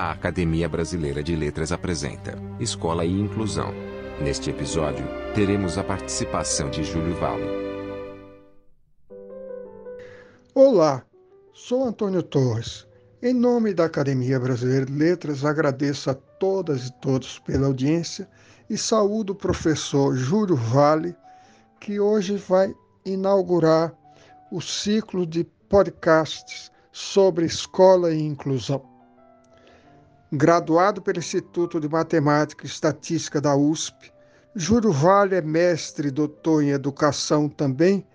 A Academia Brasileira de Letras apresenta Escola e Inclusão. Neste episódio, teremos a participação de Júlio Vale. Olá, sou Antônio Torres. Em nome da Academia Brasileira de Letras, agradeço a todas e todos pela audiência e saúdo o professor Júlio Vale, que hoje vai inaugurar o ciclo de podcasts sobre escola e inclusão. Graduado pelo Instituto de Matemática e Estatística da USP, Júlio Vale é mestre e doutor em educação também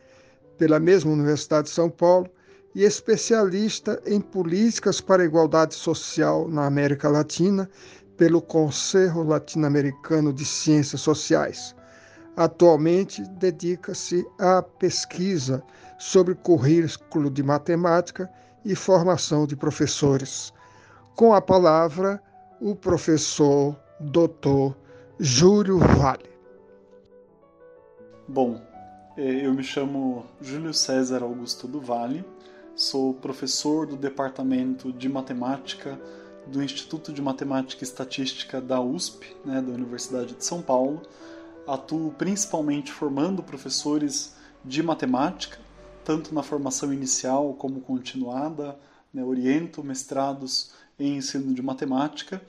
pela mesma Universidade de São Paulo e especialista em políticas para a igualdade social na América Latina pelo Conselho Latino-Americano de Ciências Sociais. Atualmente dedica-se à pesquisa sobre currículo de matemática e formação de professores com a palavra o professor Dr. Júlio Vale. Bom, é, eu me chamo Júlio César Augusto do Vale, sou professor do Departamento de Matemática do Instituto de Matemática e Estatística da USP, né, da Universidade de São Paulo. Atuo principalmente formando professores de matemática, tanto na formação inicial como continuada, né, oriento mestrados em ensino de matemática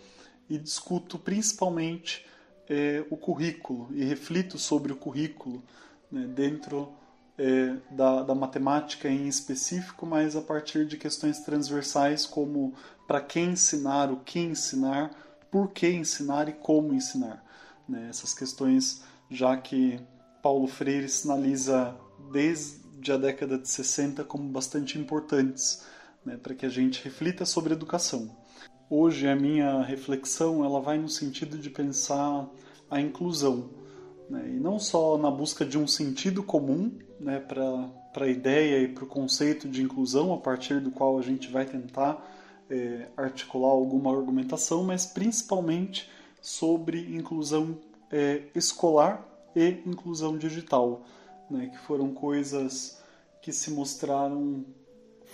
e discuto principalmente é, o currículo e reflito sobre o currículo né, dentro é, da, da, matemática em específico, mas a partir de questões transversais como para quem ensinar, o que ensinar, por que ensinar e como ensinar. Né, essas questões, já que Paulo Freire sinaliza desde a década de 60 como bastante importantes né, para que a gente reflita sobre educação. Hoje a minha reflexão ela vai no sentido de pensar a inclusão, né, e não só na busca de um sentido comum né, para a ideia e para o conceito de inclusão, a partir do qual a gente vai tentar é, articular alguma argumentação, mas principalmente sobre inclusão é, escolar e inclusão digital, né, que foram coisas que se mostraram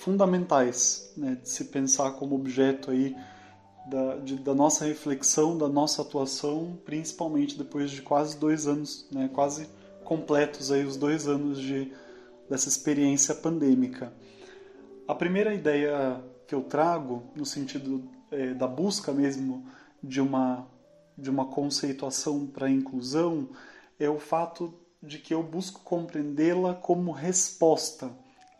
fundamentais né, de se pensar como objeto aí da, de, da, nossa reflexão, da nossa atuação, principalmente depois de quase dois anos, né, quase completos aí os dois anos de, dessa experiência pandêmica. A primeira ideia que eu trago, no sentido é, da busca mesmo de uma, de uma conceituação para a inclusão, é o fato de que eu busco compreendê-la como resposta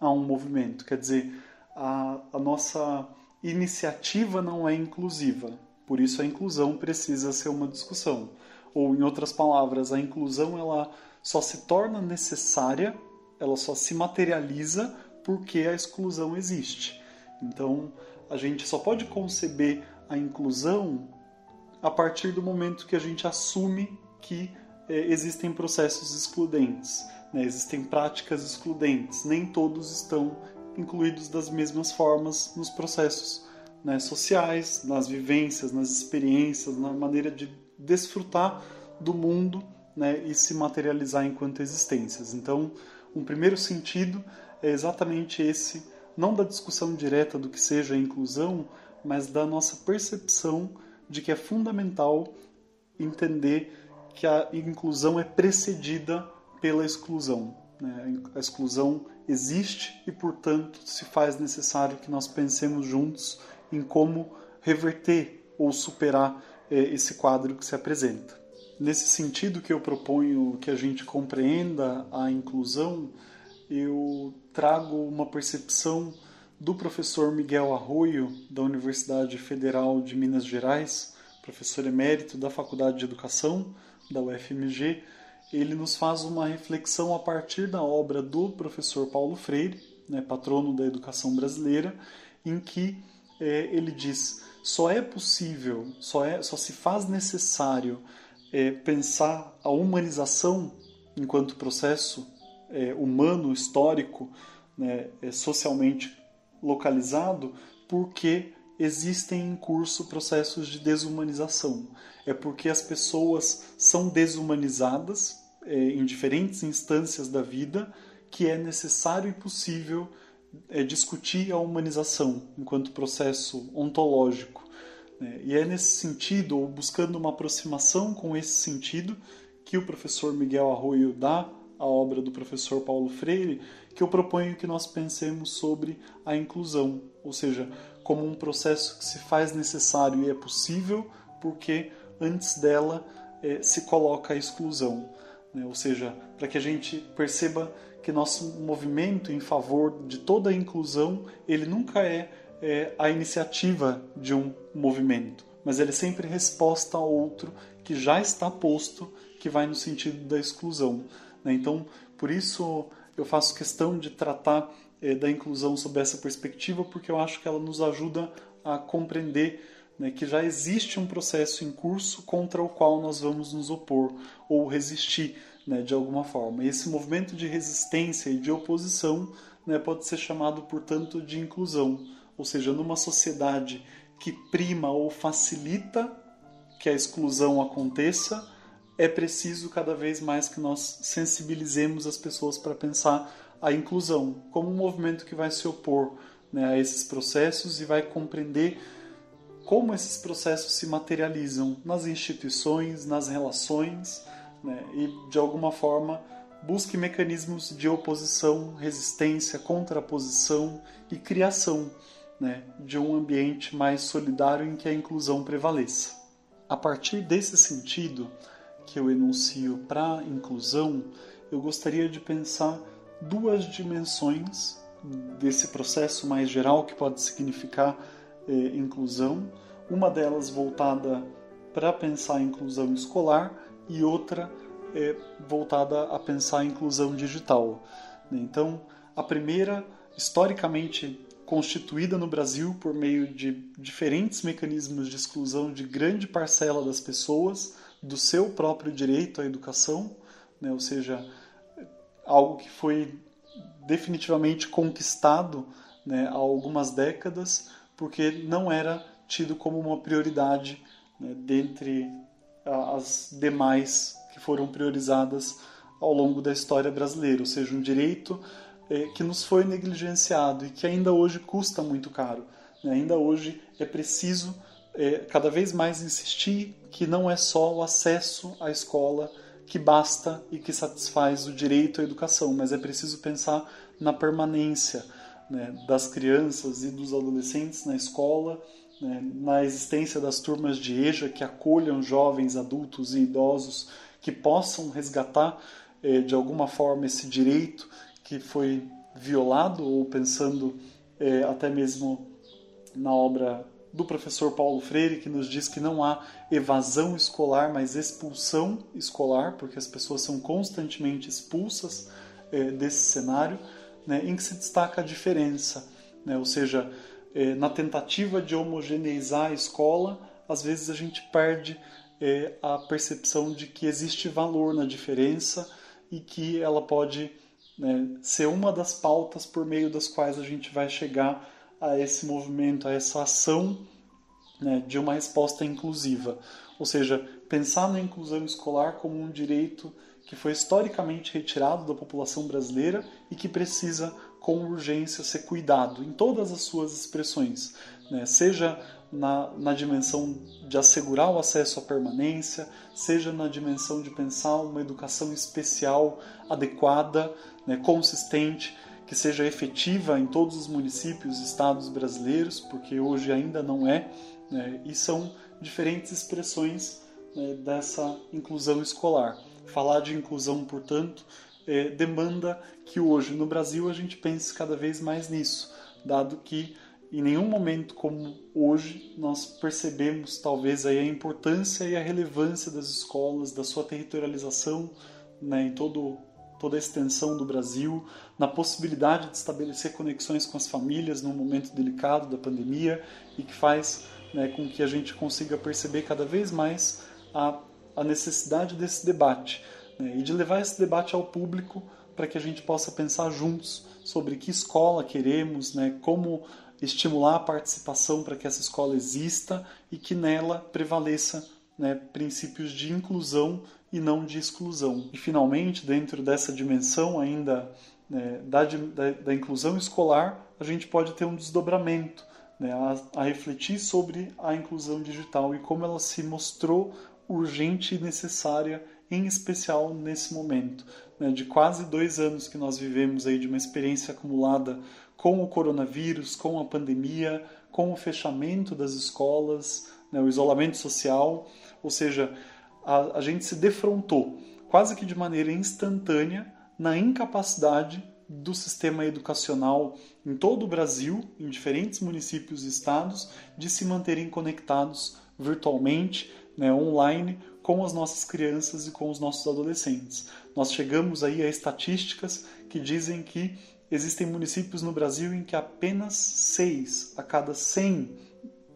a um movimento. Quer dizer, a, a nossa iniciativa não é inclusiva, por isso a inclusão precisa ser uma discussão. Ou, em outras palavras, a inclusão ela só se torna necessária, ela só se materializa porque a exclusão existe. Então, a gente só pode conceber a inclusão a partir do momento que a gente assume que é, existem processos excludentes. Né? Existem práticas excludentes, nem todos estão incluídos das mesmas formas nos processos né, sociais, nas vivências, nas experiências, na maneira de desfrutar do mundo né, e se materializar enquanto existências. Então, um primeiro sentido é exatamente esse, não da discussão direta do que seja a inclusão, mas da nossa percepção de que é fundamental entender que a inclusão é precedida pela exclusão. Né? A exclusão existe e, portanto, se faz necessário que nós pensemos juntos em como reverter ou superar é, esse quadro que se apresenta. Nesse sentido que eu proponho que a gente compreenda a inclusão, eu trago uma percepção do professor Miguel Arroio, da Universidade Federal de Minas Gerais, professor emérito da Faculdade de Educação da UFMG, ele nos faz uma reflexão a partir da obra do professor Paulo Freire, né, patrono da educação brasileira, em que é, ele diz: só é possível, só, é, só se faz necessário é, pensar a humanização enquanto processo é, humano, histórico, né, é, socialmente localizado, porque existem em curso processos de desumanização. É porque as pessoas são desumanizadas é, em diferentes instâncias da vida que é necessário e possível é, discutir a humanização enquanto processo ontológico. Né? E é nesse sentido, ou buscando uma aproximação com esse sentido, que o professor Miguel Arroio dá à obra do professor Paulo Freire, que eu proponho que nós pensemos sobre a inclusão, ou seja, como um processo que se faz necessário e é possível, porque antes dela eh, se coloca a exclusão. Né? Ou seja, para que a gente perceba que nosso movimento em favor de toda a inclusão, ele nunca é, é a iniciativa de um movimento, mas ele é sempre resposta a outro que já está posto, que vai no sentido da exclusão. Né? Então, por isso eu faço questão de tratar é, da inclusão sob essa perspectiva, porque eu acho que ela nos ajuda a compreender né, que já existe um processo em curso contra o qual nós vamos nos opor ou resistir né, de alguma forma. E esse movimento de resistência e de oposição né, pode ser chamado, portanto, de inclusão, ou seja, numa sociedade que prima ou facilita que a exclusão aconteça, é preciso cada vez mais que nós sensibilizemos as pessoas para pensar a inclusão como um movimento que vai se opor né, a esses processos e vai compreender como esses processos se materializam nas instituições, nas relações né, e, de alguma forma, busque mecanismos de oposição, resistência, contraposição e criação né, de um ambiente mais solidário em que a inclusão prevaleça. A partir desse sentido que eu enuncio para inclusão, eu gostaria de pensar duas dimensões desse processo mais geral que pode significar eh, inclusão, uma delas voltada para pensar a inclusão escolar e outra é, voltada a pensar a inclusão digital. Então, a primeira, historicamente constituída no Brasil por meio de diferentes mecanismos de exclusão de grande parcela das pessoas do seu próprio direito à educação, né? ou seja, algo que foi definitivamente conquistado né, há algumas décadas, porque não era tido como uma prioridade né, dentre as demais que foram priorizadas ao longo da história brasileira, ou seja, um direito é, que nos foi negligenciado e que ainda hoje custa muito caro. Né? Ainda hoje é preciso é, cada vez mais insistir que não é só o acesso à escola que basta e que satisfaz o direito à educação, mas é preciso pensar na permanência né, das crianças e dos adolescentes na escola né, na existência das turmas de EJA que acolham jovens, adultos e idosos que possam resgatar eh, de alguma forma esse direito que foi violado, ou pensando eh, até mesmo na obra do professor Paulo Freire, que nos diz que não há evasão escolar, mas expulsão escolar, porque as pessoas são constantemente expulsas eh, desse cenário, né, em que se destaca a diferença, né, ou seja, é, na tentativa de homogeneizar a escola, às vezes a gente perde é, a percepção de que existe valor na diferença e que ela pode né, ser uma das pautas por meio das quais a gente vai chegar a esse movimento, a essa ação né, de uma resposta inclusiva. Ou seja, pensar na inclusão escolar como um direito que foi historicamente retirado da população brasileira e que precisa com urgência ser cuidado em todas as suas expressões, né? seja na, na dimensão de assegurar o acesso à permanência, seja na dimensão de pensar uma educação especial adequada, né, consistente, que seja efetiva em todos os municípios e estados brasileiros, porque hoje ainda não é, né, e são diferentes expressões né, dessa inclusão escolar. Falar de inclusão, portanto, é, demanda que hoje no Brasil a gente pense cada vez mais nisso, dado que em nenhum momento como hoje nós percebemos talvez aí a importância e a relevância das escolas, da sua territorialização né, em todo, toda a extensão do Brasil, na possibilidade de estabelecer conexões com as famílias num momento delicado da pandemia e que faz né, com que a gente consiga perceber cada vez mais a, a necessidade desse debate né, e de levar esse debate ao público para que a gente possa pensar juntos sobre que escola queremos, né, como estimular a participação para que essa escola exista e que nela prevaleça né, princípios de inclusão e não de exclusão. E finalmente, dentro dessa dimensão ainda né, da, da, da, inclusão escolar, a gente pode ter um desdobramento né, a, a refletir sobre a inclusão digital e como ela se mostrou urgente e necessária, em especial nesse momento, né, de quase dois anos que nós vivemos aí de uma experiência acumulada com o coronavírus, com a pandemia, com o fechamento das escolas, né, o isolamento social, ou seja, a, a gente se defrontou quase que de maneira instantânea na incapacidade do sistema educacional em todo o Brasil, em diferentes municípios e estados, de se manterem conectados virtualmente, né, online, com as nossas crianças e com os nossos adolescentes. Nós chegamos aí a estatísticas que dizem que existem municípios no Brasil em que apenas 6 a cada 100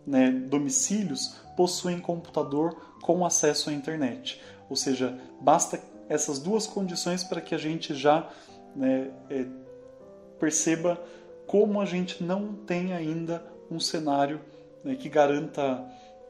né, domicílios possuem computador com acesso à internet. Ou seja, basta essas duas condições para que a gente já né, é, perceba como a gente não tem ainda um cenário né, que garanta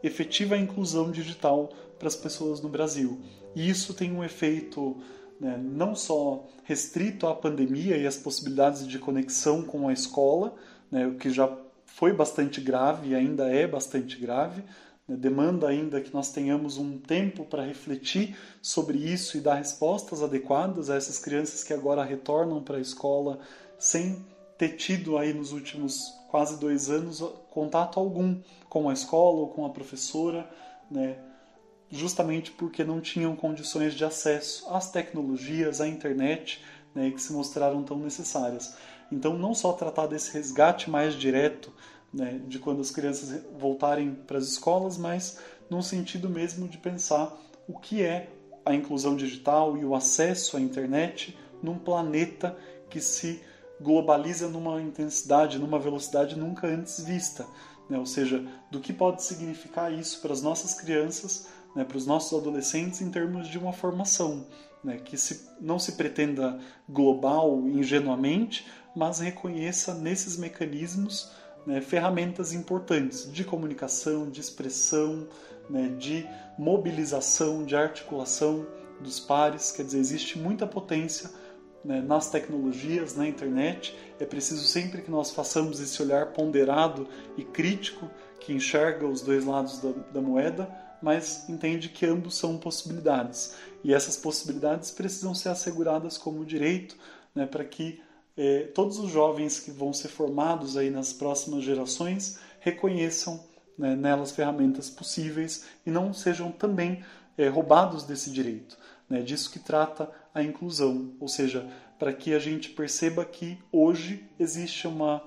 efetiva inclusão digital para as pessoas no Brasil. E isso tem um efeito né, não só restrito à pandemia e às possibilidades de conexão com a escola, né, o que já foi bastante grave e ainda é bastante grave, né, demanda ainda que nós tenhamos um tempo para refletir sobre isso e dar respostas adequadas a essas crianças que agora retornam para a escola sem ter tido aí nos últimos quase dois anos contato algum com a escola ou com a professora, né? justamente porque não tinham condições de acesso às tecnologias, à internet, né, que se mostraram tão necessárias. Então, não só tratar desse resgate mais direto né, de quando as crianças voltarem para as escolas, mas num sentido mesmo de pensar o que é a inclusão digital e o acesso à internet num planeta que se globaliza numa intensidade, numa velocidade nunca antes vista. Né? Ou seja, do que pode significar isso para as nossas crianças né, para os nossos adolescentes em termos de uma formação, né, que se, não se pretenda global ingenuamente, mas reconheça nesses mecanismos né, ferramentas importantes de comunicação, de expressão, né, de mobilização, de articulação dos pares. Quer dizer, existe muita potência né, nas tecnologias, na internet. É preciso sempre que nós façamos esse olhar ponderado e crítico que enxerga os dois lados da, da moeda mas entende que ambos são possibilidades. E essas possibilidades precisam ser asseguradas como direito né, para que eh, todos os jovens que vão ser formados aí nas próximas gerações reconheçam né, nelas ferramentas possíveis e não sejam também eh, roubados desse direito. Né, disso que trata a inclusão, ou seja, para que a gente perceba que hoje existe uma,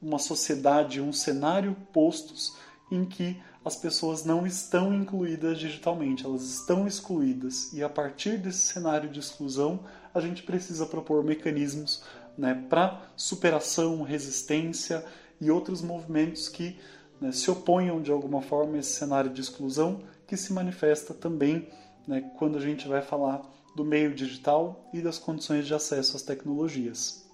uma sociedade, um cenário postos em que as pessoas não estão incluídas digitalmente, elas estão excluídas. E a partir desse cenário de exclusão, a gente precisa propor mecanismos né, para superação, resistência e outros movimentos que né, se oponham de alguma forma a esse cenário de exclusão, que se manifesta também né, quando a gente vai falar do meio digital e das condições de acesso às tecnologias.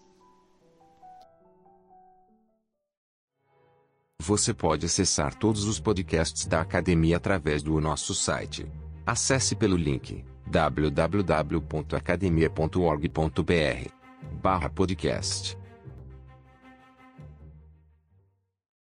Você pode acessar todos os podcasts da academia através do nosso site. Acesse pelo link www.academia.org.br/podcast.